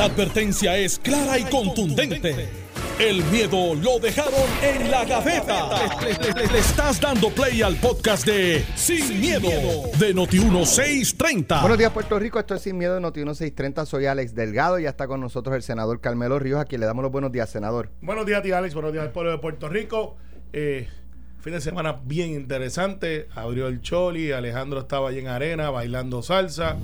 La advertencia es clara y contundente. El miedo lo dejaron en la gaveta. Le, le- le- le estás dando play al podcast de Sin, miedo, de Noti1630. Buenos días, Puerto Rico. Esto es Sin Miedo de Noti 1630. Soy Alex Delgado y ya está con nosotros el senador Carmelo Ríos, a quien le damos los buenos días, senador. Buenos días, tía Alex. Buenos días al pueblo de Puerto Rico. Eh, fin de semana bien interesante. Abrió el Choli. Alejandro estaba allí en arena bailando salsa.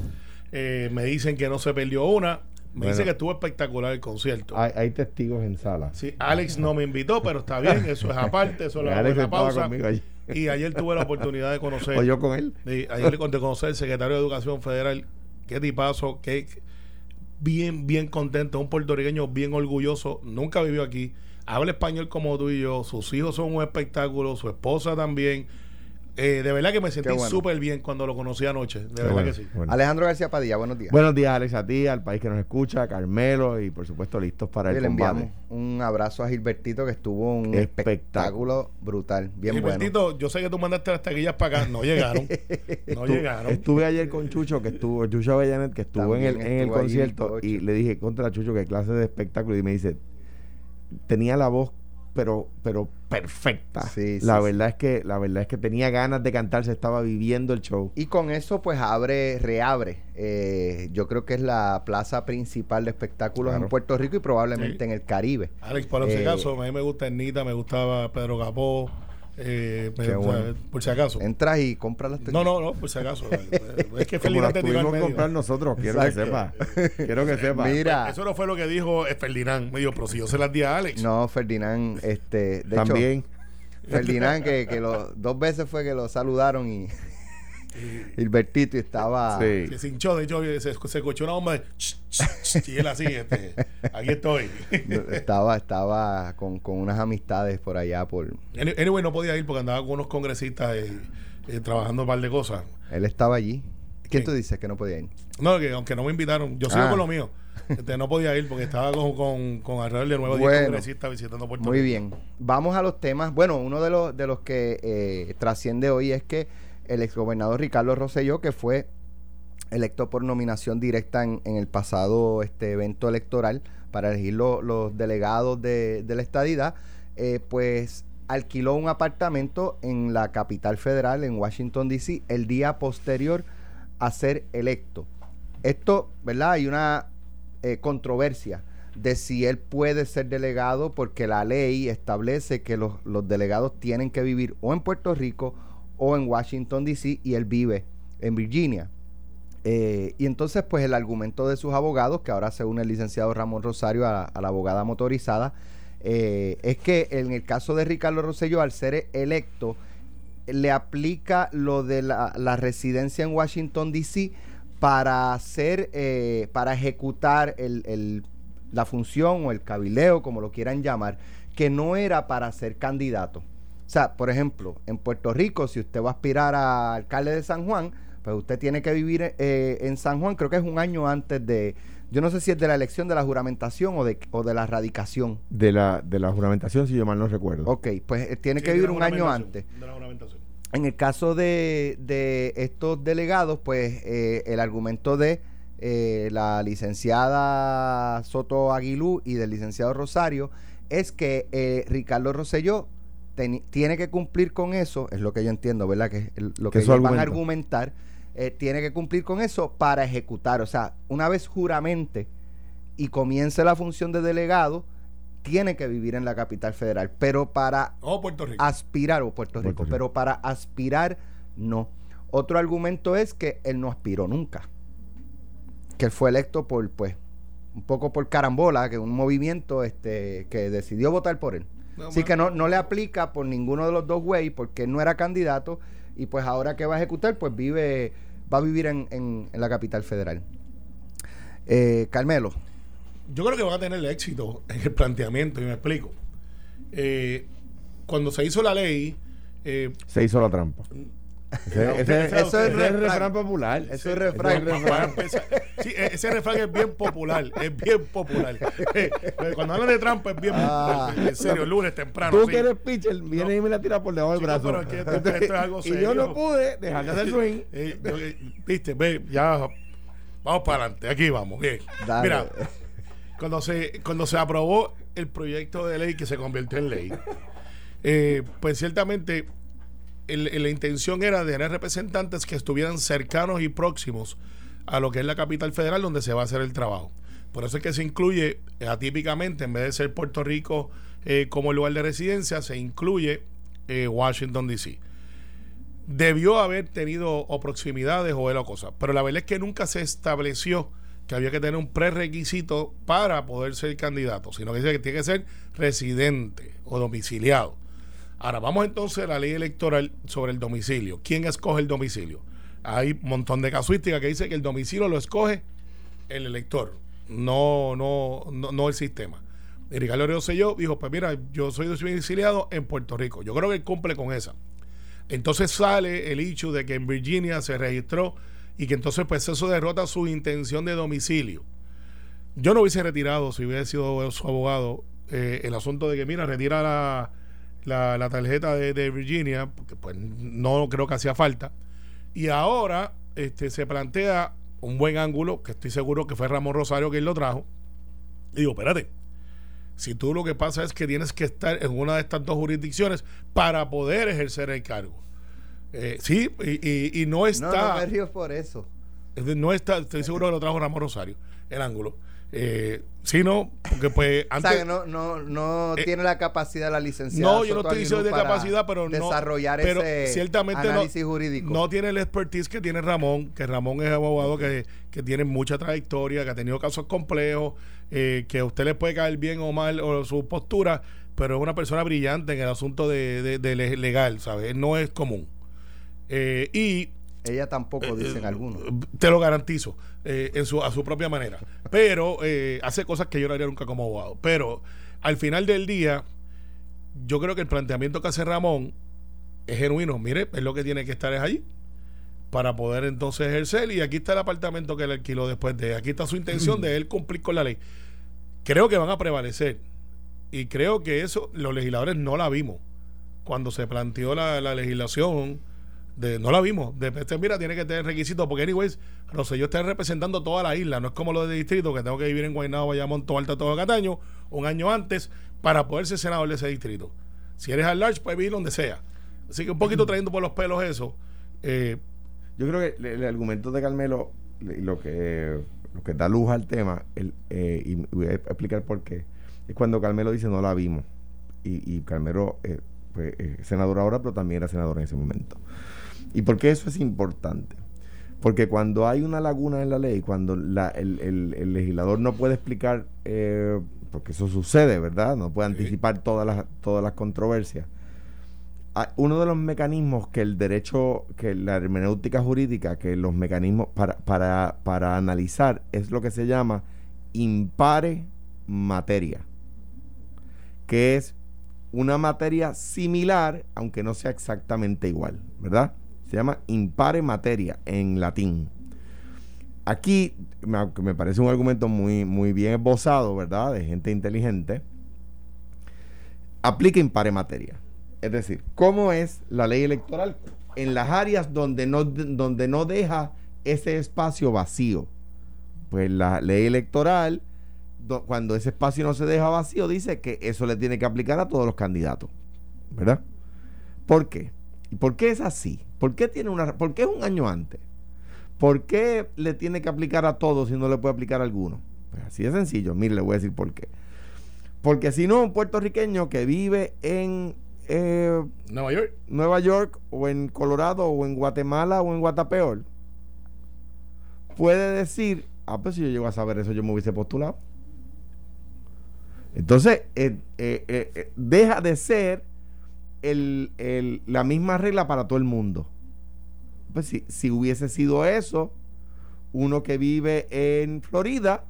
Eh, me dicen que no se perdió una. Me Bueno. dicen que estuvo espectacular el concierto. Hay, hay testigos en sala. Sí, Alex no me invitó, pero está bien. Eso es aparte. Eso lo hago en la pausa. Y ayer tuve la oportunidad de conocer. O yo con él. Ayer le conté conocer al secretario de Educación Federal. Qué tipazo, qué bien, bien contento. Un puertorriqueño bien orgulloso. Nunca vivió aquí. Habla español como tú y yo. Sus hijos son un espectáculo. Su esposa también. Eh, de verdad que me sentí bueno. súper bien cuando lo conocí anoche. De Qué verdad bueno, que sí. bueno. Alejandro García Padilla, buenos días. Buenos días, Alex, a ti, al país que nos escucha, a Carmelo y por supuesto listos para el le combate. enviamos un abrazo a Gilbertito que estuvo un Espectáculo. espectáculo brutal, bien bueno. Gilbertito, yo sé que tú mandaste las taquillas para acá. No llegaron. no Estu- llegaron. Estuve ayer con Chucho, que estuvo, Chucho Avellanet, que estuvo en el, en el concierto, y le dije, contra Chucho, qué clase de espectáculo, y me dice, tenía la voz, pero, pero perfecta. Sí, la sí, verdad es que, la verdad es que tenía ganas de cantar, se estaba viviendo el show. Y con eso, pues abre, reabre. eh, yo creo que es la plaza principal de espectáculos Claro. en Puerto Rico y probablemente Sí. en el Caribe. Alex, por si Eh, acaso, a mí me gusta Ernita, me gustaba Pedro Capó. Eh, me- Qué o sea, bueno. por si acaso. Entras y compras las No, no, no, por si acaso. es que Ferdinand te tiró al tuvimos que medio. comprar nosotros, quiero que sepa. Quiero que sepa. Mira. Eso no fue lo que dijo eh, Ferdinand. Me dijo, pero si yo se las di a Alex. No, Ferdinand, este, de También. hecho, Ferdinand, que, que lo- dos veces fue que lo saludaron y Gilbertito y estaba... Sí. Se cinchó, de hecho, se, se escuchó una bomba de... ch, ch, ch, y él así, este, aquí estoy. Estaba, estaba con, con unas amistades por allá por... Any- Anyway, no podía ir porque andaba con unos congresistas eh, eh, trabajando un par de cosas. Él estaba allí. ¿Quién Sí. tú dices que no podía ir? No, que aunque no me invitaron, yo sigo Ah. con lo mío. Este, no podía ir porque estaba con, con, con alrededor de nueve o Bueno. congresistas visitando Puerto Muy Rico. bien. Vamos a los temas. Bueno, uno de los, de los que eh, trasciende hoy es que el exgobernador Ricardo Rosselló, que fue electo por nominación directa en, el pasado este evento electoral para elegir lo- los delegados de, de la estadidad, eh, pues alquiló un apartamento en la capital federal, en Washington, D.C., el día posterior a ser electo. Esto, ¿verdad? Hay una eh, controversia de si él puede ser delegado porque la ley establece que los, los delegados tienen que vivir o en Puerto Rico o en Washington, D.C. y él vive en Virginia. Eh, y entonces, pues el argumento de sus abogados, que ahora se une el licenciado Ramón Rosario a, la abogada motorizada, eh, es que en el caso de Ricardo Rosselló, al ser electo, le aplica lo de la, residencia en Washington, D.C. para hacer, eh, para ejecutar el- la función o el cabileo, como lo quieran llamar, que no era para ser candidato. O sea, por ejemplo, en Puerto Rico, si usted va a aspirar a alcalde de San Juan, pues usted tiene que vivir eh, en San Juan, creo que es un año antes de, yo no sé si es de la elección de la juramentación o de, o de la radicación. De la, de la juramentación, si yo mal no recuerdo. Ok, pues eh, tiene Sí, que vivir un año antes. de la juramentación. En el caso de, de estos delegados, pues eh, el argumento de eh, la licenciada Soto Aguilú y del licenciado Rosario es que eh, Ricardo Rosselló tiene que cumplir con eso, es lo que yo entiendo, ¿verdad? Que es lo Que que van a argumentar, eh, tiene que cumplir con eso para ejecutar. O sea, una vez juramente y comience la función de delegado, tiene que vivir en la capital federal, pero para Puerto Rico. aspirar, o Puerto Rico, Puerto Rico. pero para aspirar, no. Otro argumento es que él no aspiró nunca. Que él fue electo por, pues, un poco por carambola, que un movimiento este, que decidió votar por él. No, Así que no, no le aplica por ninguno de los dos güeyes, porque él no era candidato, y pues ahora que va a ejecutar, pues vive, va a vivir en, en- en la capital federal. Eh, Carmelo, Yo creo que van a tener éxito en el planteamiento, y me explico. Eh, cuando se hizo la ley, eh, Se hizo la trampa. Ese, ese- Eso ese es es el refrán. refrán popular. Eso es refrán. sí, e- ese refrán es bien popular, es bien popular. Eh, Cuando hablan de trampa es bien Ah. popular. En serio, el lunes temprano. Tú sí. que eres pitcher, viene y me la tira por debajo del brazo. pero es que esto- esto es algo y yo no pude dejar de hacer swing. Eh, yo- eh, Viste, ve, ya vamos para adelante, aquí vamos, bien. Dale. Mira, cuando se, cuando se aprobó el proyecto de ley que se convirtió en ley, eh, pues ciertamente la intención era de tener representantes que estuvieran cercanos y próximos a lo que es la capital federal donde se va a hacer el trabajo. Por eso es que se incluye atípicamente, en vez de ser Puerto Rico eh, como lugar de residencia, se incluye eh, Washington, D.C. Debió haber tenido o proximidades o la cosa, pero la verdad es que nunca se estableció que había que tener un prerequisito para poder ser candidato, sino que dice que tiene que ser residente o domiciliado. Ahora, vamos entonces a la ley electoral sobre el domicilio. ¿Quién escoge el domicilio? Hay un montón de casuística que dice que el domicilio lo escoge el elector, no, no, no, el sistema. Y Ricardo Rosselló dijo, pues mira, yo soy domiciliado en Puerto Rico. Yo creo que él cumple con esa. Entonces sale el hecho de que en Virginia se registró y que entonces pues eso derrota su intención de domicilio. Yo no hubiese retirado, si hubiese sido su abogado, eh, el asunto de que, mira, retira la, la, tarjeta de, Virginia, porque pues no creo que hacía falta. Y ahora este, se plantea un buen ángulo, que estoy seguro que fue Ramón Rosario quien lo trajo. Y digo, espérate, si tú lo que pasa es que tienes que estar en una de estas dos jurisdicciones para poder ejercer el cargo. Eh, sí, y, y, no está. No, no me por eso. No está, estoy seguro que lo trajo Ramón Rosario, el ángulo. Eh, sí, no, porque pues antes. O sea, que no, no, no eh, tiene la capacidad la licenciada. No, yo no estoy diciendo de capacidad, pero no. Desarrollar pero ese ciertamente análisis jurídico. No tiene el expertise que tiene Ramón, que Ramón es abogado que, que tiene mucha trayectoria, que ha tenido casos complejos, eh, que a usted le puede caer bien o mal o su postura, pero es una persona brillante en el asunto de, de, legal, ¿sabes? No es común. Eh, y ella tampoco, eh, dicen algunos. Te lo garantizo, en su, a su propia manera. Pero hace cosas que yo no haría nunca como abogado. Pero al final del día, yo creo que el planteamiento que hace Ramón es genuino. Mire, es lo que tiene que estar es allí para poder entonces ejercer. Y aquí está el apartamento que él alquiló después de. Aquí está su intención de él cumplir con la ley. Creo que van a prevalecer. Y creo que eso los legisladores no la vimos. Cuando se planteó la, legislación, de, no la vimos. De este, mira, tiene que tener requisitos, porque, anyways, yo está representando toda la isla. No es como lo de distrito, que tengo que vivir en Guaynabo, Bayamón, Alto, todo Cataño, un año antes, para poder ser senador de ese distrito. Si eres al large, puedes vivir donde sea. Así que un poquito trayendo por los pelos eso. Eh, yo creo que el, argumento de Carmelo, lo que, lo que da luz al tema, el, eh, y voy a explicar por qué, es cuando Carmelo dice no la vimos. Y, y Carmelo eh, pues, es senador ahora, pero también era senador en ese momento. ¿Y por qué eso es importante? Porque cuando hay una laguna en la ley, cuando el, legislador no puede explicar, eh, porque eso sucede, ¿verdad? No puede anticipar todas las, todas las controversias Ah, uno de los mecanismos que el derecho, que la hermenéutica jurídica, que los mecanismos para, para, para analizar es lo que se llama impare materia, que es una materia similar, aunque no sea exactamente igual, ¿verdad? Se llama impare materia en latín. Aquí me, me parece un argumento muy, muy bien esbozado, ¿verdad? De gente inteligente. Aplica impare materia. Es decir, ¿cómo es la ley electoral en las áreas donde no, donde no deja ese espacio vacío? Pues la ley electoral, cuando ese espacio no se deja vacío, dice que eso le tiene que aplicar a todos los candidatos. ¿Verdad? ¿Por qué? ¿Y por qué es así? ¿Por qué, tiene una, ¿Por qué es un año antes? ¿Por qué le tiene que aplicar a todos si no le puede aplicar a alguno? Pues así de sencillo. Mire, le voy a decir por qué. Porque si no, un puertorriqueño que vive en eh, Nueva York. Nueva York o en Colorado o en Guatemala o en Guatapeor, puede decir, ah, pues si yo llego a saber eso, yo me hubiese postulado. Entonces, eh, eh, deja de ser la misma regla para todo el mundo. Pues si, si hubiese sido eso, uno que vive en Florida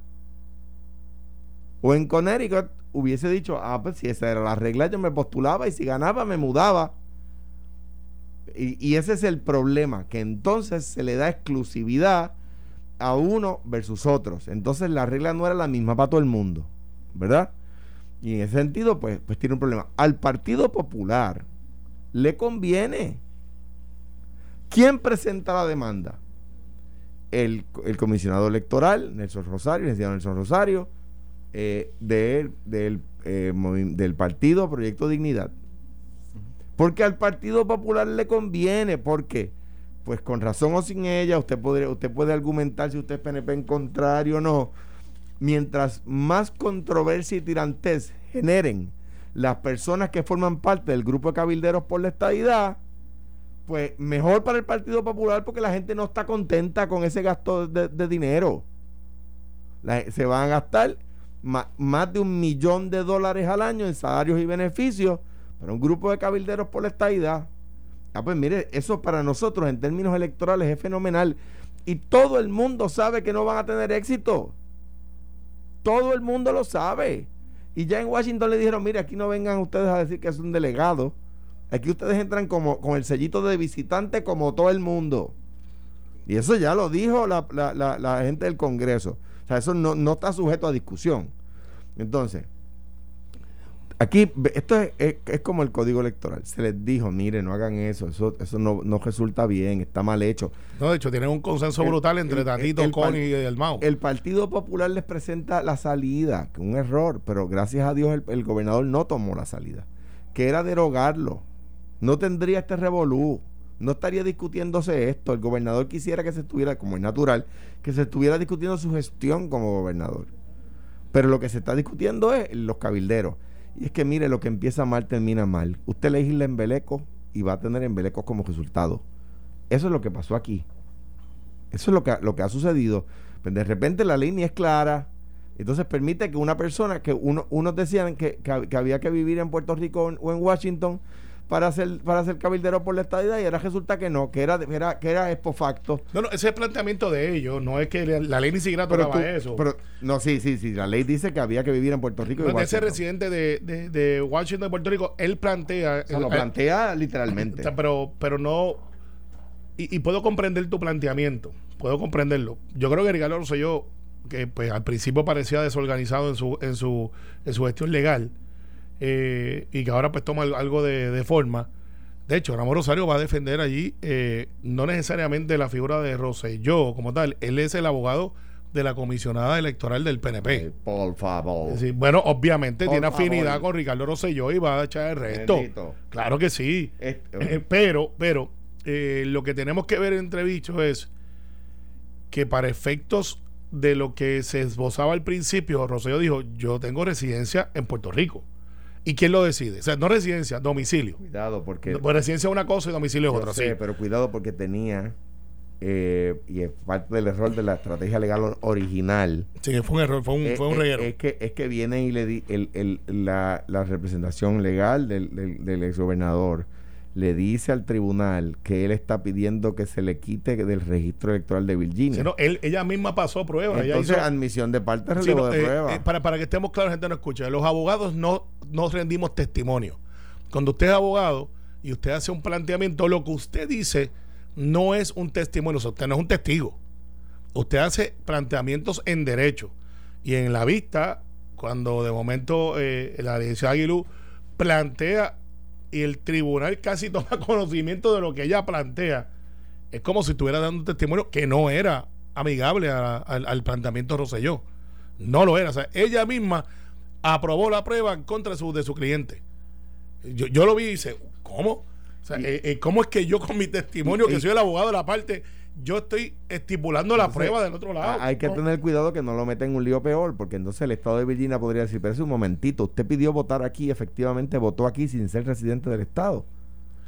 o en Connecticut hubiese dicho, ah, pues si esa era la regla, yo me postulaba y si ganaba me mudaba. Y, ese es el problema, que entonces se le da exclusividad a uno versus otros. Entonces la regla no era la misma para todo el mundo, ¿verdad? Y en ese sentido, pues, pues tiene un problema. Al Partido Popular le conviene. ¿Quién presenta la demanda? El, el comisionado electoral, Nelson Rosario, el Nelson Rosario, eh, del, eh, del partido Proyecto Dignidad. Porque al Partido Popular le conviene, porque pues con razón o sin ella, usted, podría, usted puede argumentar si usted es PNP en contrario o no. Mientras más controversia y tirantez generen las personas que forman parte del grupo de cabilderos por la estadidad, pues mejor para el Partido Popular porque la gente no está contenta con ese gasto de, dinero. se van a gastar más de un millón de dólares al año en salarios y beneficios para un grupo de cabilderos por la estadidad. Ah, pues mire, eso para nosotros en términos electorales es fenomenal. Y todo el mundo sabe que no van a tener éxito. Todo el mundo lo sabe. Y ya en Washington le dijeron, mire, aquí no vengan ustedes a decir que es un delegado. Aquí ustedes entran como con el sellito de visitante como todo el mundo. Y eso ya lo dijo la, la gente del Congreso. O sea, eso no, no está sujeto a discusión. Entonces, Aquí, esto es, como el código electoral. Se les dijo, mire, no hagan eso, eso, eso no, no resulta bien, está mal hecho. No, de hecho, tienen un consenso brutal entre Tatito, Connie y el Mao. El Partido Popular les presenta la salida, que es un error, pero gracias a Dios el, gobernador no tomó la salida, que era derogarlo. No tendría este revolú, no estaría discutiéndose esto. El gobernador quisiera que se estuviera, como es natural, que se estuviera discutiendo su gestión como gobernador. Pero lo que se está discutiendo es los cabilderos y es que mire, lo que empieza mal termina mal. Usted legisla embeleco y va a tener embelecos como resultado. Eso es lo que pasó aquí. Eso es lo que, lo que ha sucedido. Pero pues de repente la ley es clara. Entonces permite que una persona, que uno, unos decían que, que había que vivir en Puerto Rico o en Washington, para ser, para ser cabildero por la estadidad y ahora resulta que no, que era, era, que era expofacto. No, no, ese es el planteamiento de ellos, no es que la, ley ni siquiera tocaba eso. Pero, no, sí, sí, sí, la ley dice que había que vivir en Puerto Rico. No, ese residente de, de, de, Washington, de Puerto Rico, él plantea... O lo plantea literalmente. pero, pero no... Y, puedo comprender tu planteamiento, puedo comprenderlo. Yo creo que Ricardo yo que pues al principio parecía desorganizado en su, en su, en su gestión legal, eh, y que ahora pues toma algo de, forma. De hecho, Ramón Rosario va a defender allí eh, no necesariamente la figura de Rosselló como tal, él es el abogado de la comisionada electoral del PNP. por favor. bueno, obviamente tiene afinidad con Ricardo Rosselló y va a echar el resto. Claro que sí. Eh, pero, pero, lo que tenemos que ver entre bichos es que para efectos de lo que se esbozaba al principio, Rosselló dijo, yo tengo residencia en Puerto Rico. ¿Y quién lo decide? O sea, no residencia, domicilio. Cuidado, porque. Pues residencia es una cosa y domicilio es otra. sí, pero cuidado porque tenía. Eh, y es parte del error de la estrategia legal original. Sí, fue un error, fue un, eh, fue un eh, reguero. Es que, es que viene y le di el, el, la, la, representación legal del, del, del exgobernador le dice al tribunal que él está pidiendo que se le quite del registro electoral de Virginia. él, ella misma pasó prueba. Entonces, admisión de parte, relevo de eh, prueba. Eh, para, para que estemos claros, gente no escucha. Los abogados no, no rendimos testimonio. Cuando usted es abogado y usted hace un planteamiento, lo que usted dice no es un testimonio, usted no es un testigo. Usted hace planteamientos en derecho. Y en la vista, cuando de momento eh, la licenciada Aguilú plantea y el tribunal casi toma conocimiento de lo que ella plantea, es como si estuviera dando un testimonio que no era amigable al planteamiento de Rosselló. No lo era. O sea, ella misma aprobó la prueba en contra de su, de su cliente. Yo, yo lo vi y dice, ¿cómo? O sea, eh, eh, ¿Cómo es que yo con mi testimonio, que soy el abogado de la parte, yo estoy estipulando la prueba del otro lado. Hay que tener cuidado que no lo meta en un lío peor, porque entonces el Estado de Virginia podría decir, pero es un momentito, usted pidió votar aquí, efectivamente votó aquí sin ser residente del Estado.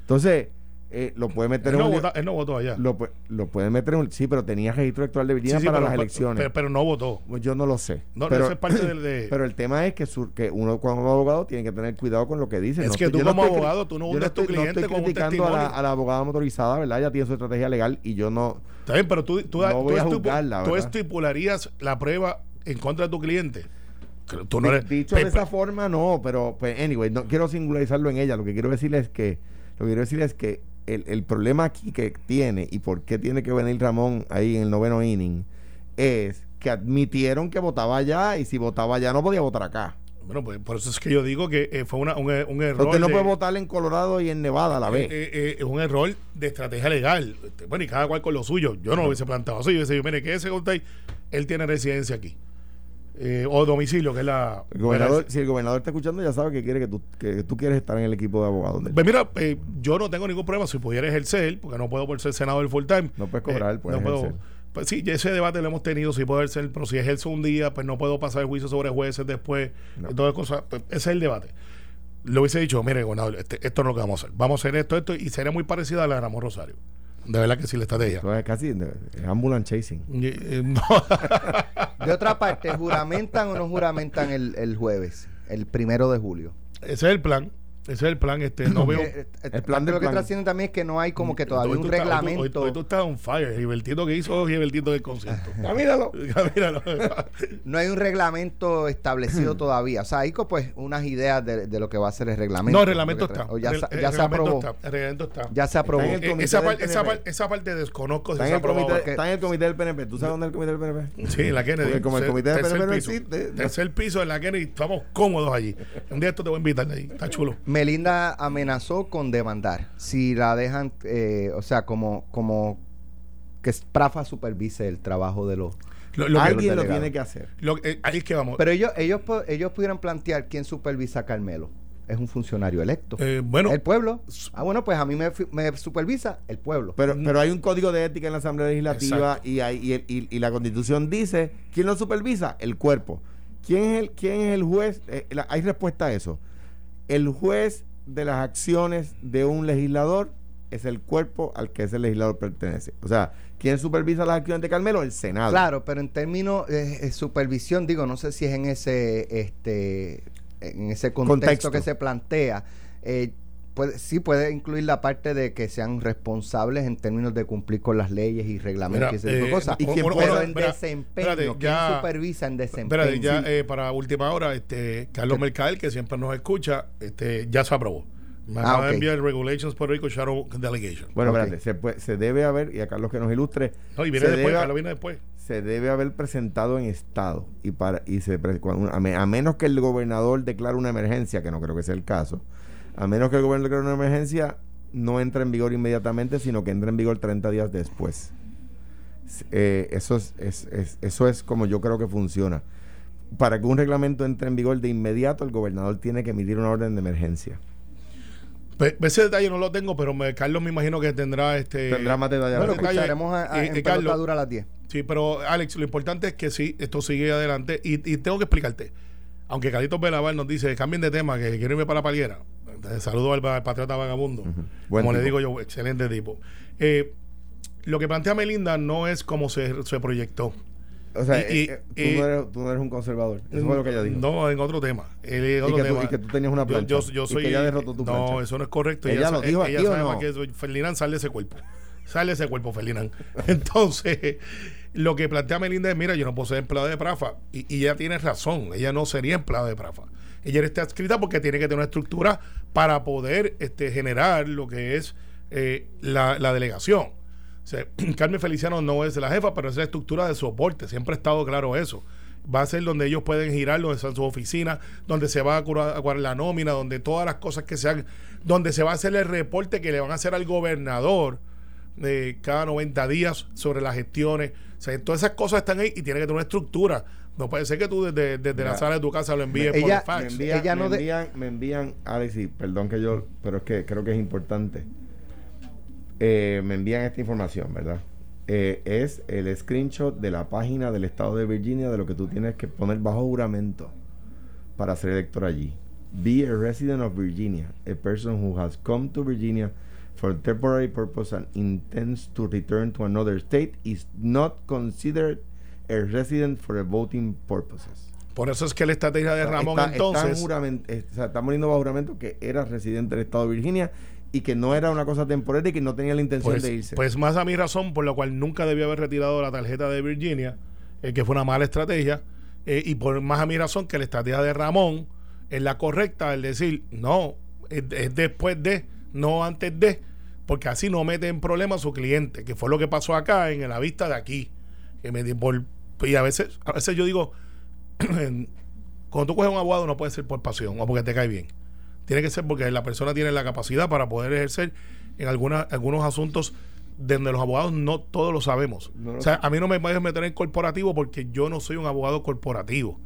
Entonces, eh, lo puede meter en un él no votó allá. Lo, lo, puede meter en un, sí, pero tenía registro electoral de Virginia para las elecciones. Pero, no votó. Pues yo no lo sé. No, pero, eso es parte del de... Pero el tema es que, que uno como abogado tiene que tener cuidado con lo que dice. Es que tú como abogado, tú no hundes tu cliente no estoy criticando a la, a la, abogada motorizada, ¿verdad? Ella tiene su estrategia legal y yo no... Está bien, pero tú, tú, tú, estipularías la prueba en contra de tu cliente. Tú no eres, Dicho de esa forma, no, pero pues, anyway, no quiero singularizarlo en ella. Lo que quiero decirle es que, lo que quiero decir es que el, problema aquí que tiene y por qué tiene que venir Ramón ahí en el noveno inning es que admitieron que votaba allá y si votaba allá no podía votar acá. Bueno, pues por eso es que yo digo que eh, fue una, un, un, error. Usted no puede votar en Colorado y en Nevada a la vez. Eh, eh, es un error de estrategia legal. Este, bueno, y cada cual con lo suyo. Yo no lo hubiese planteado así. Yo hubiese dicho, mire, que ese él tiene residencia aquí. eh, o domicilio, que es la... El gobernador, si el gobernador está escuchando, ya sabe que quiere que tú, que tú quieres estar en el equipo de abogados. Pues mira, eh, yo no tengo ningún problema si pudiera ejercer, porque no puedo por ser senador full time. No puedes cobrar, Eh, puedes no puedo-. Pues sí, ya ese debate lo hemos tenido, si puedo ejercer, pero si ejerzo un día, pues no puedo pasar el juicio sobre jueces después, No. todas cosas. Pues ese es el debate. Le hubiese dicho, mire, gobernador, este- esto no es lo que vamos a hacer. Vamos a hacer esto, esto, y sería muy parecida a la de Ramón Rosario. De verdad que sí, la estrategia. Entonces, casi ambulance chasing. Y- eh, no. De otra parte, ¿juramentan o no juramentan el, el jueves, el primero de julio? ese es el plan. Ese es el plan. Este, no veo. Porque, eh, el plan del lo que plan. trasciende también es que no hay como que todavía Hoy un reglamento. Hoy, hoy tú estás on fire. Gilbertito que hizo Gilbertito del concierto. Camínalo. Míralo. no hay un reglamento establecido todavía. O sea, hay pues unas ideas de, de lo que va a ser el reglamento. No, el reglamento está. o ya, El- el ya se reglamento aprobó. está, El reglamento está. Ya se aprobó. Está en el Eh, comité esa, del par- esa, PNP. par- esa parte desconozco si Está se en, ha el aprobado. comité, porque- está en el comité del PNP. ¿Tú sabes dónde es el comité del PNP? Sí, en la Kennedy. Porque como el comité de tercer PNP no existe. Tercer piso en la Kennedy. Estamos cómodos allí. Un día esto te voy a invitar de ahí. Está chulo. Melinda amenazó con demandar si la dejan, eh, o sea, como, como que Prafa supervise el trabajo de los... Lo, lo que- Alguien lo tiene que hacer. lo- eh, ahí es que vamos. Pero ellos, ellos, ellos pudieran plantear quién supervisa a Carmelo. Es un funcionario electo. Eh, bueno, el pueblo. Ah, bueno, pues a mí me, supervisa el pueblo. Pero, pero hay un código de ética en la Asamblea Legislativa Exacto. y, hay, y, el- y- y la Constitución dice, ¿quién lo supervisa? El cuerpo. ¿Quién es el, quién es el juez? Eh, la- hay respuesta a eso. El juez de las acciones de un legislador es el cuerpo al que ese legislador pertenece. O sea, ¿quién supervisa las acciones de Carmelo? El Senado. Claro, pero en términos de eh, supervisión, digo, no sé si es en ese, este, en ese contexto, Contexto. que se plantea. eh, puede, sí puede incluir la parte de que sean responsables en términos de cumplir con las leyes y reglamentos Mira, y ese tipo de eh, cosas. ¿y quién pero puede- en desempeño, espérate, ¿quién ya- supervisa en desempeño? Espérate, ya Sí. eh, para última hora, este Carlos Mercader, que siempre nos escucha, este ya se aprobó. Me Ah, acaba de ok. enviar Regulations Puerto Rico Shadow Delegation. Bueno, Ok. espérate, se, puede- se debe haber, y a Carlos que nos ilustre, No, y viene se, después, debe, Carlos viene después. se debe haber presentado en Estado y para y se a menos que el gobernador declare una emergencia, que no creo que sea el caso, a menos que el gobernador declare una emergencia, no entra en vigor inmediatamente, sino que entra en vigor 30 días después. Eh, eso, es, es- es- eso es como yo creo que funciona. Para que un reglamento entre en vigor de inmediato, el gobernador tiene que emitir una orden de emergencia. Pe- Ese detalle no lo tengo, pero me- Carlos me imagino que tendrá este. Tendrá más detalle. Bueno, escucharemos a, a- eh, en eh, Carlos, pelotadura a las 10. Sí, pero Alex, lo importante es que sí, esto sigue adelante y, y tengo que explicarte. Aunque Carlitos Belaval nos dice, cambien de tema, que quiero irme para la palguera. Eh, Saludo al, al patriota vagabundo. Buen Como le digo yo, excelente tipo. Eh, lo que plantea Melinda no es como se, se proyectó. O sea, Y- y- eh, tú, y- no eres, tú no eres un conservador. Eso fue lo que ella dijo. No, en otro tema. Él- en y, otro que tú, tema. y que tú tenías una plancha. Yo, soy. que ella derrotó tu plancha. no, eso no es correcto. Ella sa- lo dijo ella aquí, ¿o sabe no? que Ferdinand, sale de ese cuerpo. Sale de ese cuerpo, Ferdinand. Entonces, lo que plantea Melinda es: mira, yo no puedo ser empleado de Prafa. Y, y ella tiene razón. Ella no sería empleado de Prafa. Ella está escrita porque tiene que tener una estructura para poder este, generar lo que es eh, la, delegación. O Carmen Feliciano no es la jefa, pero es la estructura de soporte. Siempre ha estado claro eso. Va a ser donde ellos pueden girar, donde están sus oficinas, donde se va a curar, la nómina, donde todas las cosas que se hagan, donde se va a hacer el reporte que le van a hacer al gobernador de cada 90 días sobre las gestiones. O sea, todas esas cosas están ahí y tiene que tener una estructura. No puede ser que tú desde, desde la sala de tu casa lo envíes ella- por me fax. envían, Ella me, no de- envían, me envían, perdón que yo, pero es que creo que es importante. Eh, me envían esta información, ¿verdad? Eh, es el screenshot de la página del estado de Virginia de lo que tú tienes que poner bajo juramento para ser elector allí. Be a resident of Virginia, a person who has come to Virginia for temporary purpose and intends to return to another state is not considered a resident for voting purposes. Por eso es que la estrategia de Ramón Está- entonces... Está, eh, o sea, está poniendo bajo juramento que era residente del estado de Virginia y que no era una cosa temporal y que no tenía la intención Pues, de irse. pues más a mi razón, por la cual nunca debió haber retirado la tarjeta de Virginia, eh, que fue una mala estrategia, eh, y por más a mi razón que la estrategia de Ramón es la correcta, el decir, no, es, es después de, no antes de, porque así no mete en problemas a su cliente, que fue lo que pasó acá en la vista de aquí. Que me, y a veces, a veces yo digo, cuando tú coges un abogado no puede ser por pasión o porque te cae bien. Tiene que ser porque la persona tiene la capacidad para poder ejercer en alguna, algunos asuntos donde los abogados no todos lo sabemos. No o sea, a mí no me puedes meter en corporativo porque yo no soy un abogado corporativo.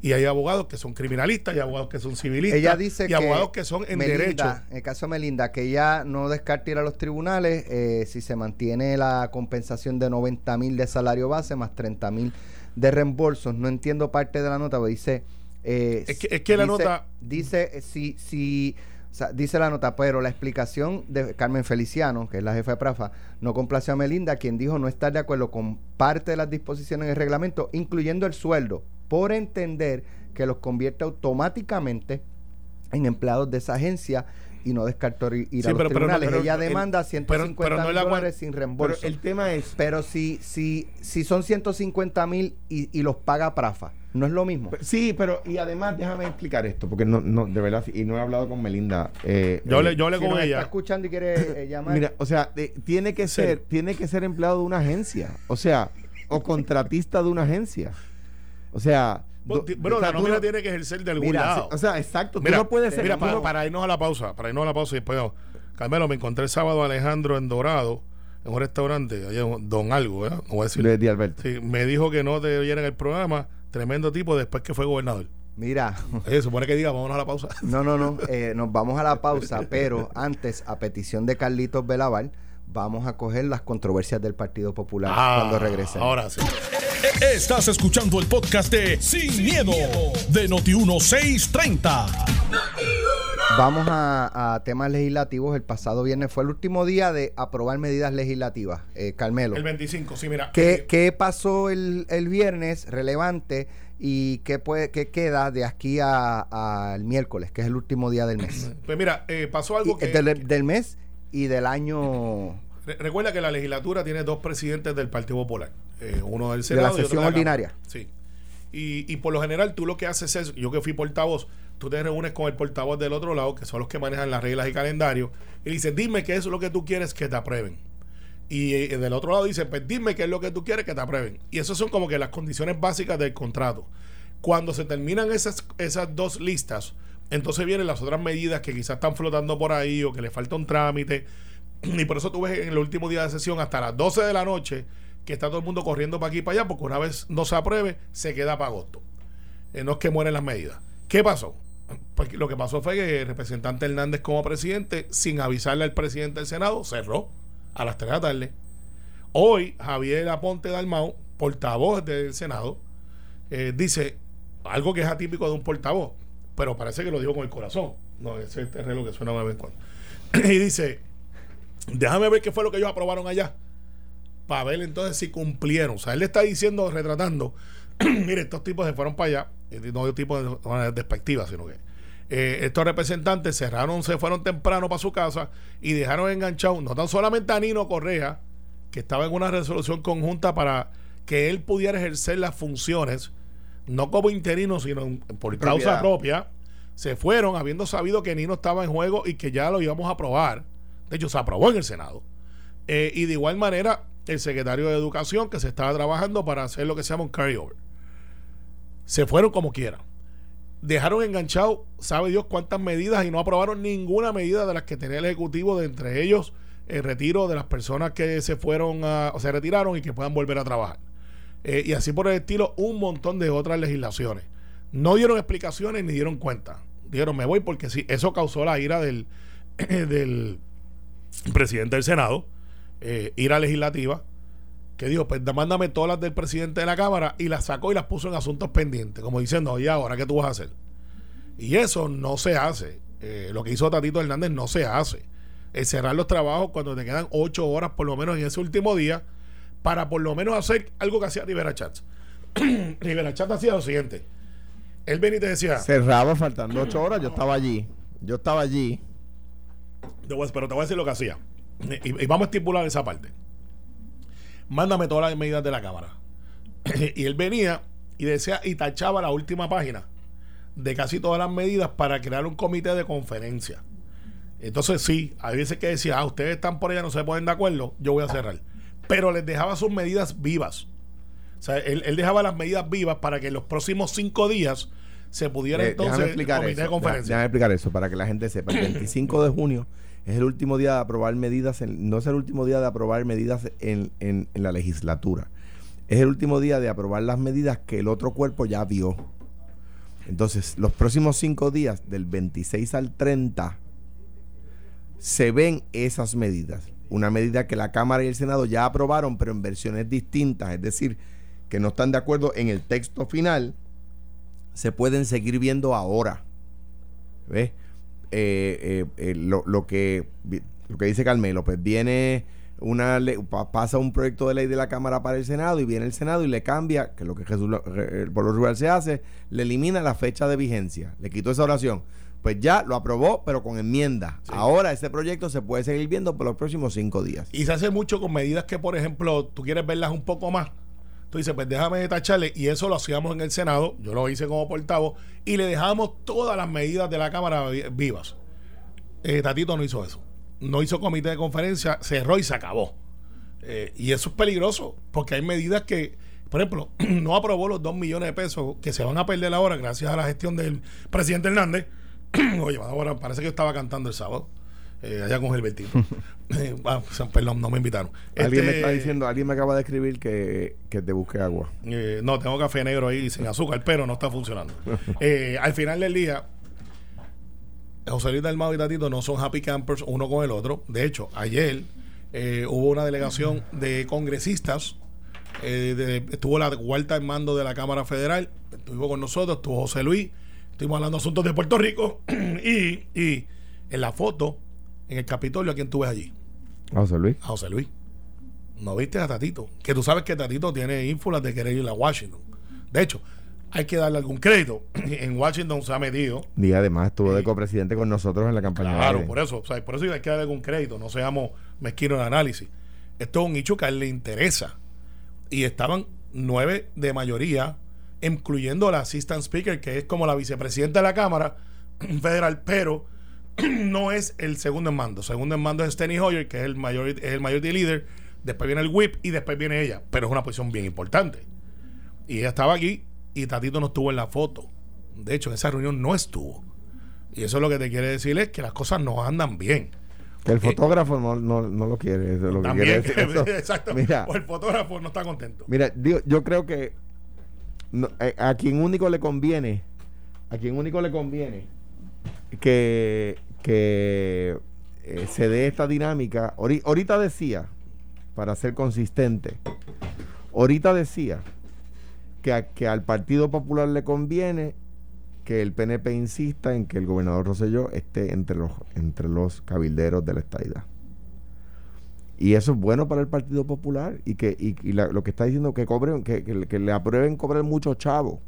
Y hay abogados que son criminalistas, y abogados que son civilistas, ella dice y abogados que son en derecho. En el caso de Melinda, que ella no descarta ir a los tribunales eh, si se mantiene la compensación de 90 mil de salario base más 30 mil de reembolsos. No entiendo parte de la nota, pero dice... Eh, es, que, es que la nota... Dice, eh, si, si dice la nota, pero la explicación de Carmen Feliciano, que es la jefa de Prafa, no complació a Melinda, quien dijo no estar de acuerdo con parte de las disposiciones del reglamento, incluyendo el sueldo, por entender que los convierte automáticamente en empleados de esa agencia y no descartó ir a los tribunales. Ella demanda 150 mil dólares sin reembolso. el tema es... Pero si, si, si son 150 mil y, y los paga Prafa, ¿No es lo mismo? Sí, pero y además déjame explicar esto, porque no, no de verdad, y no he hablado con Melinda. Eh, yo le, yo le con ella. Está escuchando y quiere eh, llamar. Mira, o sea, tiene que ser, tiene que ser empleado de una agencia, o sea, o contratista de una agencia. O sea, bueno, la nómina tiene que ejercer de algún lado. o sea, exacto. Mira, tú no puedes ser. Mira, para, irnos a la pausa, para irnos a la pausa y después. Carmelo, me encontré el sábado a Alejandro en Dorado, en un restaurante, allá Don Algo, ¿eh? No voy a decir. De Alberto. Sí, me dijo que no te oyeran el programa Tremendo tipo después que fue gobernador. Mira. Se supone que diga, vámonos a la pausa. No, no, no. Eh, nos vamos a la pausa, pero antes, a petición de Carlitos Belaval, vamos a coger las controversias del Partido Popular ah, cuando regresemos. Ahora sí. Estás escuchando el podcast de Sin, miedo, de Noti1630. Vamos a, temas legislativos. El pasado viernes fue el último día de aprobar medidas legislativas. Eh, Carmelo. El 25, sí, mira. ¿Qué, eh, pasó el, viernes relevante y qué, puede, qué queda de aquí al miércoles, que es el último día del mes? Pues mira, eh, pasó algo que, del, mes y del año... recuerda que la legislatura tiene dos presidentes del Partido Popular. Uno del Senado. De la sesión ordinaria. Sí. Y, y por lo general tú lo que haces es, yo que fui portavoz, tú te reúnes con el portavoz del otro lado, que son los que manejan las reglas y calendario, y dices, dime qué es lo que tú quieres que te aprueben. Y eh, del otro lado dice, pues dime qué es lo que tú quieres que te aprueben. Y esas son como que las condiciones básicas del contrato. Cuando se terminan esas, esas dos listas, entonces vienen las otras medidas que quizás están flotando por ahí o que le falta un trámite. Y por eso tú ves en el último día de sesión hasta las 12 de la noche que está todo el mundo corriendo para aquí y para allá, porque una vez no se apruebe, se queda para agosto. Eh, no es que mueren las medidas. ¿Qué pasó? Porque lo que pasó fue que el representante Hernández como presidente, sin avisarle al presidente del Senado, cerró a las 3 de la tarde. Hoy, Javier Aponte Dalmau, portavoz del Senado, eh, dice algo que es atípico de un portavoz, pero parece que lo dijo con el corazón. No, ese es el reloj que suena de vez en cuando. y dice, déjame ver qué fue lo que ellos aprobaron allá, para ver entonces si cumplieron. O sea, él le está diciendo, retratando, mire, estos tipos se fueron para allá, no de tipo de manera despectiva, sino que eh, estos representantes cerraron, se fueron temprano para su casa y dejaron enganchado no tan solamente a Nino Correa, que estaba en una resolución conjunta para que él pudiera ejercer las funciones, no como interino, sino por causa propia, se fueron habiendo sabido que Nino estaba en juego y que ya lo íbamos a aprobar. De hecho, se aprobó en el Senado. Eh, y de igual manera, el secretario de Educación, que se estaba trabajando para hacer lo que se llama un carryover. Se fueron como quieran dejaron enganchado, sabe Dios cuántas medidas y no aprobaron ninguna medida de las que tenía el Ejecutivo, de entre ellos el retiro de las personas que se fueron a, o se retiraron y que puedan volver a trabajar. Eh, y así por el estilo, un montón de otras legislaciones. No dieron explicaciones ni dieron cuenta. Dijeron, me voy porque sí, eso causó la ira del, del presidente del Senado, eh, ira legislativa, que dijo, pues mándame todas las del presidente de la Cámara y las sacó y las puso en asuntos pendientes, como diciendo, ¿y ahora qué tú vas a hacer? Y eso no se hace. Eh, lo que hizo Tatito Hernández no se hace. Es cerrar los trabajos cuando te quedan ocho horas por lo menos en ese último día para por lo menos hacer algo que hacía Rivera Chats. Rivera Chats hacía lo siguiente. Él venía y te decía... Cerraba faltando ocho horas, yo estaba allí. Yo estaba allí. Pero te voy a decir lo que hacía. Y vamos a estipular esa parte mándame todas las medidas de la Cámara. y él venía y decía y tachaba la última página de casi todas las medidas para crear un comité de conferencia. Entonces sí, hay veces que decía, ah, ustedes están por allá, no se ponen de acuerdo, yo voy a cerrar. Pero les dejaba sus medidas vivas. O sea, él, dejaba las medidas vivas para que en los próximos cinco días se pudiera eh, entonces explicar comité de conferencia. Déjame explicar eso para que la gente sepa. El 25 de junio es el último día de aprobar medidas, no es el último día de aprobar medidas en, en, la legislatura. Es el último día de aprobar las medidas que el otro cuerpo ya vio. Entonces, los próximos cinco días, del 26 al 30, se ven esas medidas. Una medida que la Cámara y el Senado ya aprobaron, pero en versiones distintas, es decir, que no están de acuerdo en el texto final, se pueden seguir viendo ahora. ¿Ves? Eh, eh, eh, lo, lo, que, lo que dice Carmelo, pues viene una pasa un proyecto de ley de la Cámara para el Senado y viene el Senado y le cambia, que lo que Jesús por lo rural se hace, le elimina la fecha de vigencia, le quitó esa oración. Pues ya lo aprobó, pero con enmienda. Ahora ese proyecto se puede seguir viendo por los próximos cinco días. Y se hace mucho con medidas que, por ejemplo, tú quieres verlas un poco más. Tú dices, pues déjame tacharle. Y eso lo hacíamos en el Senado. Yo lo hice como portavoz. Y le dejamos todas las medidas de la Cámara vivas. Eh, Tatito no hizo eso no hizo comité de conferencia, cerró y se acabó. Eh, y eso es peligroso, porque hay medidas que, por ejemplo, no aprobó los 2 millones de pesos que se van a perder ahora gracias a la gestión del presidente Hernández. Oye, ahora parece que yo estaba cantando el sábado. Eh, allá con el eh, ah, perdón, no me invitaron. Alguien me este, está diciendo, alguien me acaba de escribir que, que te busque agua. Eh, no, tengo café negro ahí sin azúcar, pero no está funcionando. al final del día, José Luis Dalmau y Tatito no son happy campers uno con el otro. De hecho, ayer eh, hubo una delegación de congresistas. Eh, estuvo la cuarta en mando de la Cámara Federal. Estuvo con nosotros, estuvo José Luis. Estuvimos hablando de asuntos de Puerto Rico. y, y en la foto, en el Capitolio, ¿a quién tú ves allí? A José Luis. A José Luis. No viste a Tatito. Que tú sabes que Tatito tiene ínfulas de querer ir a Washington. De hecho, hay que darle algún crédito. en Washington se ha metido. Y además estuvo de copresidente con nosotros en la campaña. Claro, por eso. O sea, por eso hay que darle algún crédito. No seamos mezquinos en análisis. Esto es un hecho que a él le interesa. Y estaban nueve de mayoría, incluyendo la assistant speaker, que es como la vicepresidenta de la Cámara Federal, pero no es el segundo en mando. segundo en mando es Steny Hoyer, que es el, mayor, es el majority leader. Después viene el whip y después viene ella. Pero es una posición bien importante. Y ella estaba aquí y Tatito no estuvo en la foto. De hecho, en esa reunión no estuvo. Y eso es lo que te quiere decir es que las cosas no andan bien. Que el fotógrafo no, lo quiere. Eso es lo también, que quiere decir. exacto. o el fotógrafo no está contento. Mira, yo creo que eh, a, quien único le conviene, a quien único le conviene que, que eh, se dé esta dinámica. Ahorita decía, para ser consistente, ahorita decía que, al Partido Popular le conviene que el PNP insista en que el gobernador Rosselló esté entre los, entre los cabilderos de la estadidad. Y eso es bueno para el Partido Popular y que y, lo que está diciendo que cobren, que, que, le aprueben cobrar muchos chavos,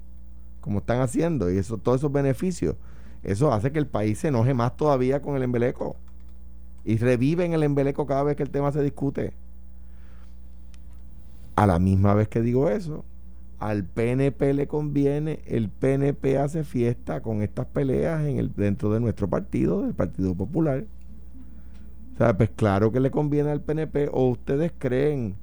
como están haciendo, y eso, todos esos beneficios, eso hace que el país se enoje más todavía con el embeleco. Y reviven el embeleco cada vez que el tema se discute. A la misma vez que digo eso, al PNP le conviene, el PNP hace fiesta con estas peleas en el, dentro de nuestro partido, del Partido Popular. O sea, pues claro que le conviene al PNP, o ustedes creen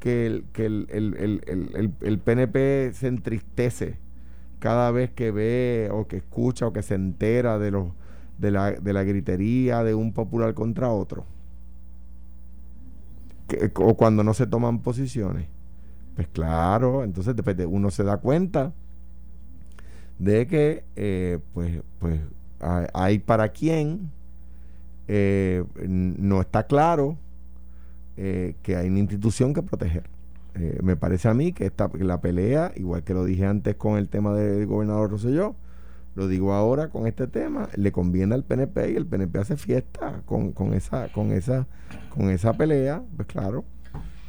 que el, que el, el, el PNP se entristece cada vez que ve o que escucha o que se entera de los de la, de la gritería de un popular contra otro. o cuando no se toman posiciones. Pues claro, entonces después uno se da cuenta de que eh, pues, pues hay para quien eh, no está claro eh, que hay una institución que proteger. Me parece a mí que esta, la pelea, igual que lo dije antes con el tema del gobernador Rosselló, lo digo ahora con este tema, le conviene al PNP y el PNP hace fiesta con, con esa, con esa, con esa pelea, pues claro.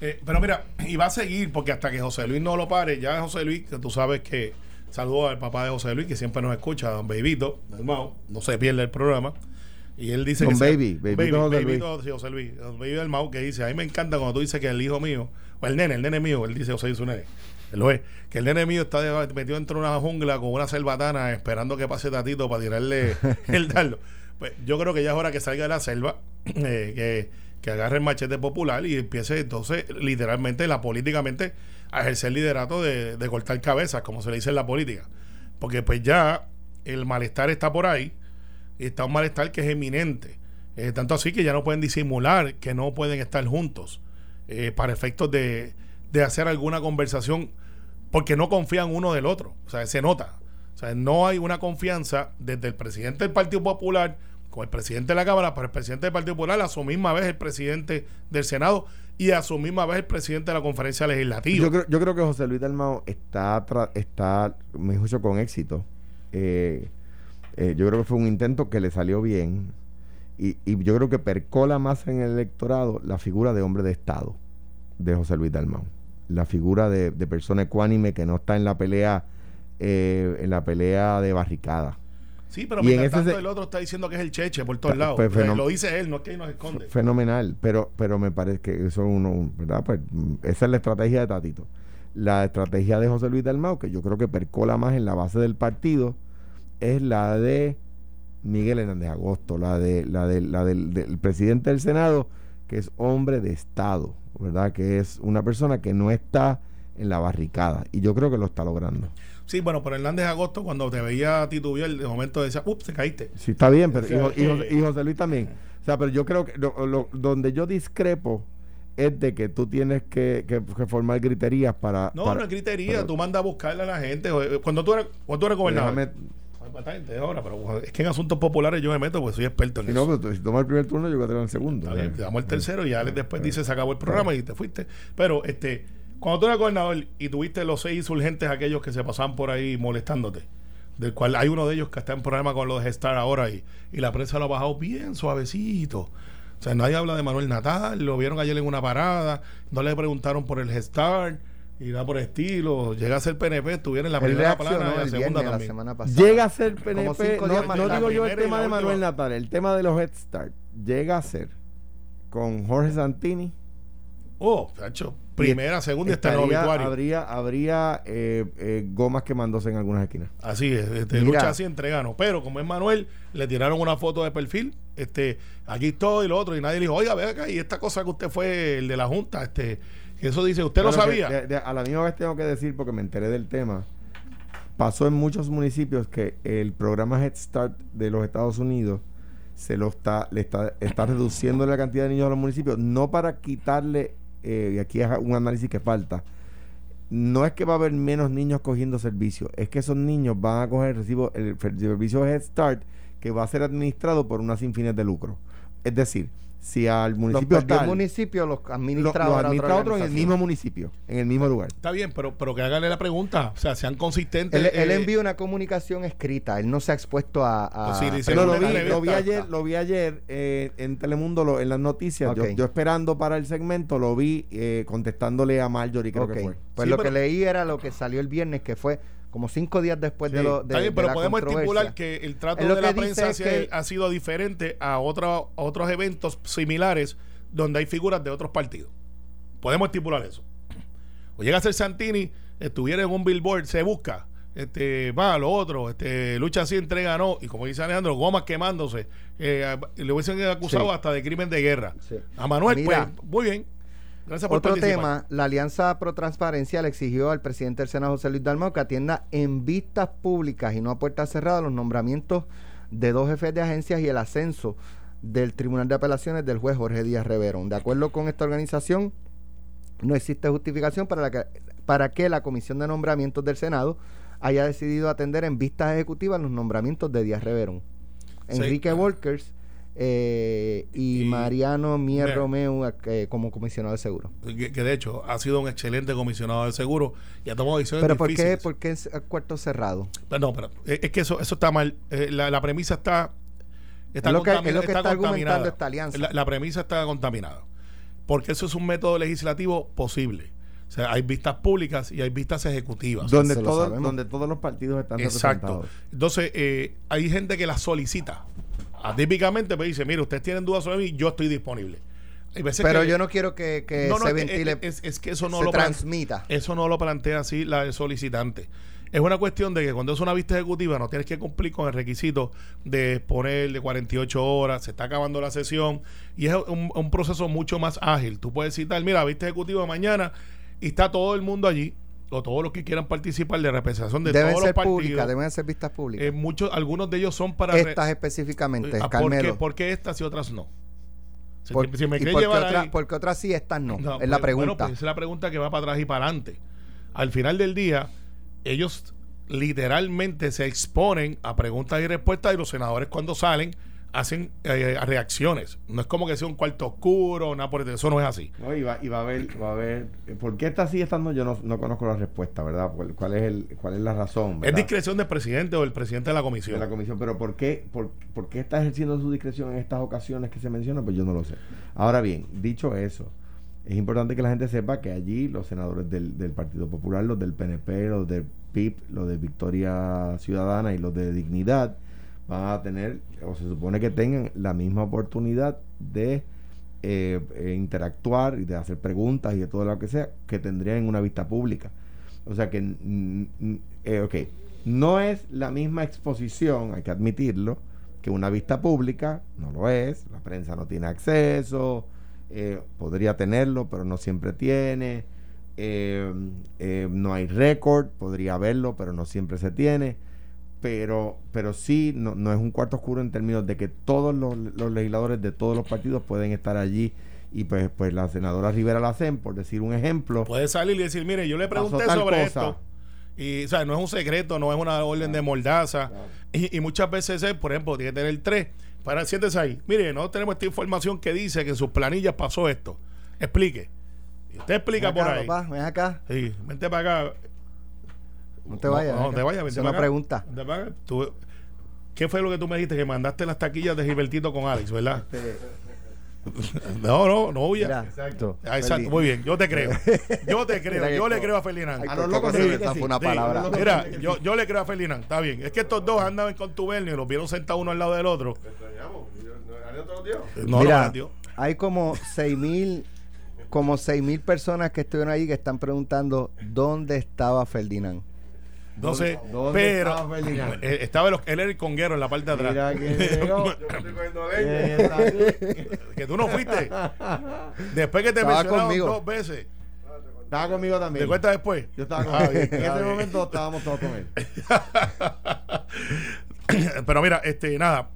Eh, pero mira, y va a seguir porque hasta que José Luis no lo pare, ya José Luis, que tú sabes que saludo al papá de José Luis, que siempre nos escucha, don Babyito, hermano, no se pierde el programa. Y él dice don que. Baby, baby, baby, José, Luis. José Luis. Don Baby del Mau, que dice: A mí me encanta cuando tú dices que el hijo mío, el nene, el nene mío, él dice José su nene. Él lo es. Que el nene mío está metido dentro de una jungla con una selvatana esperando que pase Tatito para tirarle el dardo. Pues yo creo que ya es hora que salga de la selva, eh, que que agarre el machete popular y empiece entonces literalmente, la políticamente, a ejercer liderato de, cortar cabezas, como se le dice en la política. Porque pues ya el malestar está por ahí y está un malestar que es eminente. Eh, tanto así que ya no pueden disimular que no pueden estar juntos eh, para efectos de, de hacer alguna conversación porque no confían uno del otro. O sea, se nota. O sea, no hay una confianza desde el presidente del Partido Popular con el presidente de la Cámara, para el presidente del Partido Popular, a su misma vez el presidente del Senado y a su misma vez el presidente de la conferencia legislativa. Yo creo, yo creo que José Luis Dalmao está, está me juicio, con éxito. Eh, eh, yo creo que fue un intento que le salió bien. Y, y, yo creo que percola más en el electorado la figura de hombre de Estado de José Luis Dalmau. La figura de, de persona ecuánime que no está en la pelea, eh, en la pelea de barricada. Sí, pero mientras tanto el otro está diciendo que es el cheche por todos lados. Pues, lo dice él, no es que nos esconde. Fenomenal, pero, pero me parece que eso uno, ¿verdad? Pues esa es la estrategia de Tatito. La estrategia de José Luis Dalmau, que yo creo que percola más en la base del partido, es la de Miguel Hernández Agosto, la de la de, la del, presidente del Senado, que es hombre de Estado, ¿verdad? Que es una persona que no está en la barricada. Y yo creo que lo está logrando. Sí, bueno, pero Hernández Agosto, cuando te veía titubear, de momento decía, ups, te caíste. Sí, está bien, pero y, José, Luis también. O sea, pero yo creo que donde yo discrepo es de que tú tienes que, que, formar griterías para. No, no es gritería, tú mandas a buscarle a la gente. Cuando tú eres, cuando tú eres gobernador. Ahora, pero es que en asuntos populares yo me meto porque soy experto en eso. No, pero si tomas el primer turno, yo voy a tener el segundo. te damos el tercero y ya después dice se acabó el programa y te fuiste. Pero este cuando tú eras gobernador y tuviste los seis insurgentes aquellos que se pasaban por ahí molestándote, del cual hay uno de ellos que está en programa con los de Star ahora y, y la prensa lo ha bajado bien suavecito. O sea, nadie habla de Manuel Natal, lo vieron ayer en una parada, no le preguntaron por el Gestar y nada por estilo. Llega a ser PNP, estuviera en la primera plana y la segunda también. Llega a ser PNP, no, no digo yo el tema de Manuel Natal, el tema de los Head Start. Llega a ser con Jorge Santini. Oh, hecho primera, segunda y hasta el obituario. Habría, habría eh, eh, gomas quemándose en algunas esquinas. Así es, este, lucha así entregano. Pero como es Manuel, le tiraron una foto de perfil, este, aquí todo y lo otro, y nadie le dijo, oiga, ve acá, y esta cosa que usted fue el de la Junta, este, eso dice, ¿usted lo sabía? a la misma vez tengo que decir, porque me enteré del tema, pasó en muchos municipios que el programa Head Start de los Estados Unidos se lo está, le está, está reduciendo la cantidad de niños a los municipios, no para quitarle eh, y aquí es un análisis que falta, no es que va a haber menos niños cogiendo servicios, es que esos niños van a coger el, recibo, el servicio Head Start que va a ser administrado por unas sin fines de lucro. Es decir, si al municipio los tal, municipio los administra, los, administra otro en el mismo municipio, en el mismo lugar. Está bien, pero, pero que háganle la pregunta, o sea, sean consistentes. Él, él eh, envió una comunicación escrita, él no se ha expuesto a... a pues lo, vi, lo, vi, ayer, lo vi ayer eh, en Telemundo en las noticias, yo, yo, esperando para el segmento, lo vi eh, contestándole a Marjorie, creo que fue. Pues lo que leí era lo que salió el viernes, que fue como cinco días después de lo de, pero podemos estipular que el trato de la prensa ha sido diferente a, otros eventos similares donde hay figuras de otros partidos. Podemos estipular eso. O llega a ser Santini, estuviera en un billboard, se busca, este, va, lo otro, este, lucha así, entrega no, y como dice Alejandro, gomas quemándose, eh, le hubiesen acusado hasta de crimen de guerra. A Manuel, pues, muy bien. Otro tema, la Alianza Pro Transparencia le exigió al presidente del Senado, José Luis Dalmau, que atienda en vistas públicas y no a puertas cerradas los nombramientos de dos jefes de agencias y el ascenso del Tribunal de Apelaciones del juez Jorge Díaz Reverón. De acuerdo con esta organización, no existe justificación para, la que, para que la Comisión de Nombramientos del Senado haya decidido atender en vistas ejecutivas los nombramientos de Díaz Reverón. Enrique Volkers eh, y, Mariano Mier Romeo eh, como comisionado de seguro. Que, de hecho ha sido un excelente comisionado de seguro y ha tomado decisiones ¿Pero por qué, por qué es cuarto cerrado? Pero no, pero es que eso, eso está mal. Eh, la, premisa está, está, lo que, está, esta alianza. La, premisa está contaminada. Porque eso es un método legislativo posible. O sea, hay vistas públicas y hay vistas ejecutivas. Donde, donde todos los partidos están Exacto. Entonces, hay gente que las solicita Típicamente me dice, mire, ustedes tienen dudas sobre mí, yo estoy disponible. Pero yo no quiero que, se ventile, es, que eso no se lo transmita. Eso no lo plantea así la solicitante. Es una cuestión de que cuando es una vista ejecutiva no tienes que cumplir con el requisito de poner de 48 horas, se está acabando la sesión y es un, proceso mucho más ágil. Tú puedes citar, mira, vista ejecutiva mañana y está todo el mundo allí o todos los que quieran participar de representación de deben todos ser los partidos. Públicas, deben ser vistas públicas. Eh, muchos, algunos de ellos son para... Estas específicamente, ah, ¿por qué, ¿por qué, estas y otras no? Si, me porque, otra, porque, otras sí, estas no. es la pues, pregunta. Bueno, pues es la pregunta que va para atrás y para adelante. Al final del día, ellos literalmente se exponen a preguntas y respuestas y los senadores cuando salen hacen eh, reacciones. No es como que sea un cuarto oscuro, nada por el eso no es así. No, y, va, y va a haber, va a haber, ¿por qué está así estando? Yo no, no conozco la respuesta, ¿verdad? ¿Cuál es el, cuál es la razón? Es discreción del presidente o del presidente de la comisión. De la comisión, pero ¿por qué, por, por qué está ejerciendo su discreción en estas ocasiones que se mencionan? Pues yo no lo sé. Ahora bien, dicho eso, es importante que la gente sepa que allí los senadores del, del Partido Popular, los del PNP, los del PIB, los de Victoria Ciudadana y los de Dignidad, van a tener, o se supone que tengan la misma oportunidad de eh, eh, interactuar y de hacer preguntas y de todo lo que sea que tendrían en una vista pública. O sea que, eh, ok, no es la misma exposición, hay que admitirlo, que una vista pública, no lo es, la prensa no tiene acceso, podría tenerlo, pero no siempre tiene, no hay récord, podría haberlo, pero no siempre se tiene pero, pero sí no, no, es un cuarto oscuro en términos de que todos los, legisladores de todos los partidos pueden estar allí y pues, pues la senadora Rivera Lacen, por decir un ejemplo. Puede salir y decir, mire, yo le pregunté sobre esto. Y, o sea, no es un secreto, no es una orden de mordaza. Y, muchas veces, es, por ejemplo, tiene que tener tres. Para, siéntese ahí. Mire, no tenemos esta información que dice que en sus planillas pasó esto. Explique. Y usted explica por ahí. Papá, ven acá. Sí, vente para acá. No te vayas. No, te vayas. Es una pregunta. ¿Qué fue lo que tú me dijiste? Que mandaste las taquillas de Gilbertito con Alex, ¿verdad? No, no, no huya. Exacto. Ah, exacto. Muy bien, yo te creo. Yo te creo. yo le creo a Ferdinand. A los locos esa fue una palabra. Mira, yo, yo le creo a Ferdinand. Está bien. Es que estos dos andaban con contubernio y los vieron sentados uno al lado del otro. No, Mira, hay como seis mil como seis mil personas que estuvieron ahí que están preguntando dónde estaba Ferdinand. Sé, pero eh, estaba el, él era el conguero en la parte de atrás. que, tú no fuiste. Después que te estaba mencionaron dos veces. Estaba conmigo también. ¿Te cuentas después? Yo estaba con él. en ese momento estábamos todos con él. pero mira, este, nada,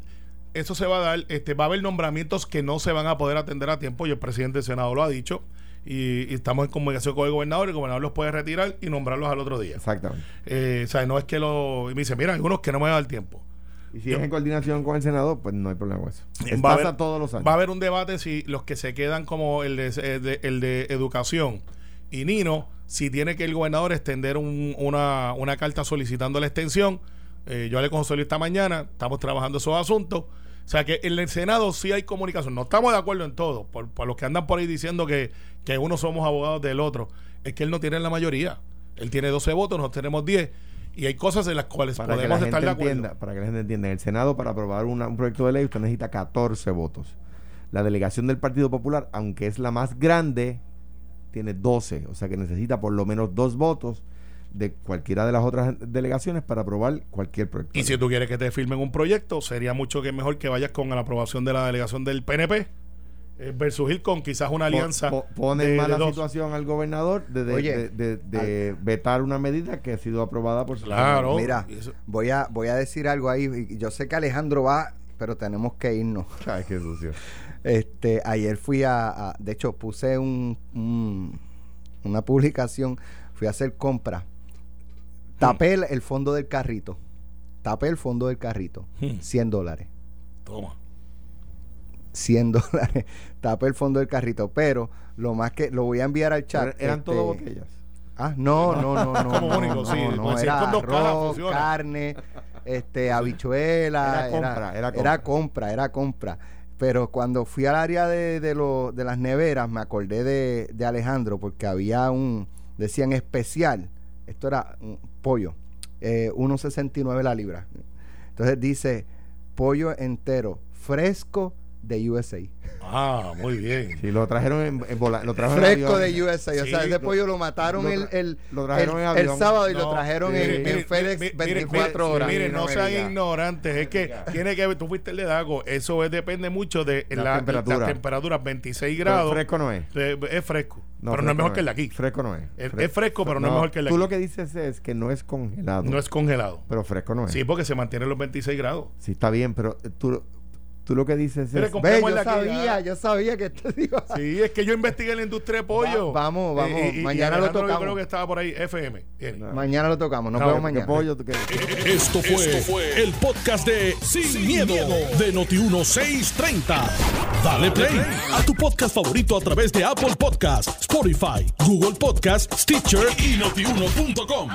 eso se va a dar, este, va a haber nombramientos que no se van a poder atender a tiempo y el presidente del Senado lo ha dicho y, estamos en comunicación con el gobernador y el gobernador los puede retirar y nombrarlos al otro día. Exactamente. Eh, o sea, no es que lo... Y me dice, mira, algunos que no me va a dar tiempo. Y si es en coordinación con el Senado, pues no hay problema con eso. Va a, haber, todos los años. va a haber un debate si los que se quedan como el de, el de educación y Nino, si tiene que el gobernador extender una, una carta solicitando la extensión. Eh, yo le con esta mañana, estamos trabajando esos asuntos. O sea que en el Senado sí hay comunicación. No estamos de acuerdo en todo. Por, por los que andan por ahí diciendo que, que uno somos abogados del otro. Es que él no tiene la mayoría. Él tiene 12 votos, nosotros tenemos 10. Y hay cosas en las cuales podemos estar de acuerdo. para que la gente entienda, en el Senado para aprobar un proyecto de ley usted necesita 14 votos. La delegación del Partido Popular, aunque es la más grande, tiene 12. O sea que necesita por lo menos dos votos de cualquiera de las otras delegaciones para aprobar cualquier proyecto. Y si tú quieres que te firmen un proyecto, sería mucho que mejor que vayas con la aprobación de la delegación del PNP eh, versus ir con quizás una alianza. pone en mala situación al gobernador de, de, vetar una medida que ha sido aprobada por su Claro. Mira, voy a, voy a decir algo ahí. Yo sé que Alejandro va, pero tenemos que irnos. Ay, qué sucio. Este, ayer fui a, de hecho, puse un, una publicación, fui a hacer compra Tapé el, fondo del carrito. Tapé el fondo del carrito. 100 hmm. dólares. Toma. 100 dólares. Tapé el fondo del carrito. Pero lo más que lo voy a enviar al chat. ¿Eran este, todas botellas? Ah, no, no, no, no. Como único, sí. No, era arroz, carne, este, habichuela. Era compra, era, compra. Era compra, era compra. Pero cuando fui al área de, de, lo, de las neveras, me acordé de, de Alejandro, porque había un, decían especial. Esto era pollo, eh, 1.69 la libra. Entonces dice pollo entero, fresco de USA. Ah, muy bien. Sí, lo trajeron en, en lo trajeron Fresco de USA. o sea, ese pollo lo mataron el, el, el, sábado y lo trajeron en, FedEx 24 horas. Miren, no, sean ignorantes. Es que tiene que ver, tú fuiste el de Dago. Eso depende mucho de la, temperatura. 26 grados. fresco no es. es fresco. pero no es mejor que el de aquí. Fresco no es. Es, fresco, pero no, es mejor que el de aquí. Tú lo que dices es que no es congelado. No es congelado. Pero fresco no es. Sí, porque se mantiene los 26 grados. Sí, está bien, pero tú tú lo que dices es... Ve, yo la que sabía, ya- yo sabía que esto iba a- Sí, es que yo investigué la industria de pollo. Va- vamos, vamos. Eh, Mañana lo tocamos. Yo creo que estaba por ahí, FM. No. Mañana lo tocamos, nos No, vemos ¿qué ¿Qué mañana. pollo? tú Esto fue, el podcast de Sin, miedo, de Noti1630. Dale play a tu podcast favorito a través de Apple Podcasts, Spotify, Google Podcasts, Stitcher y notiuno.com.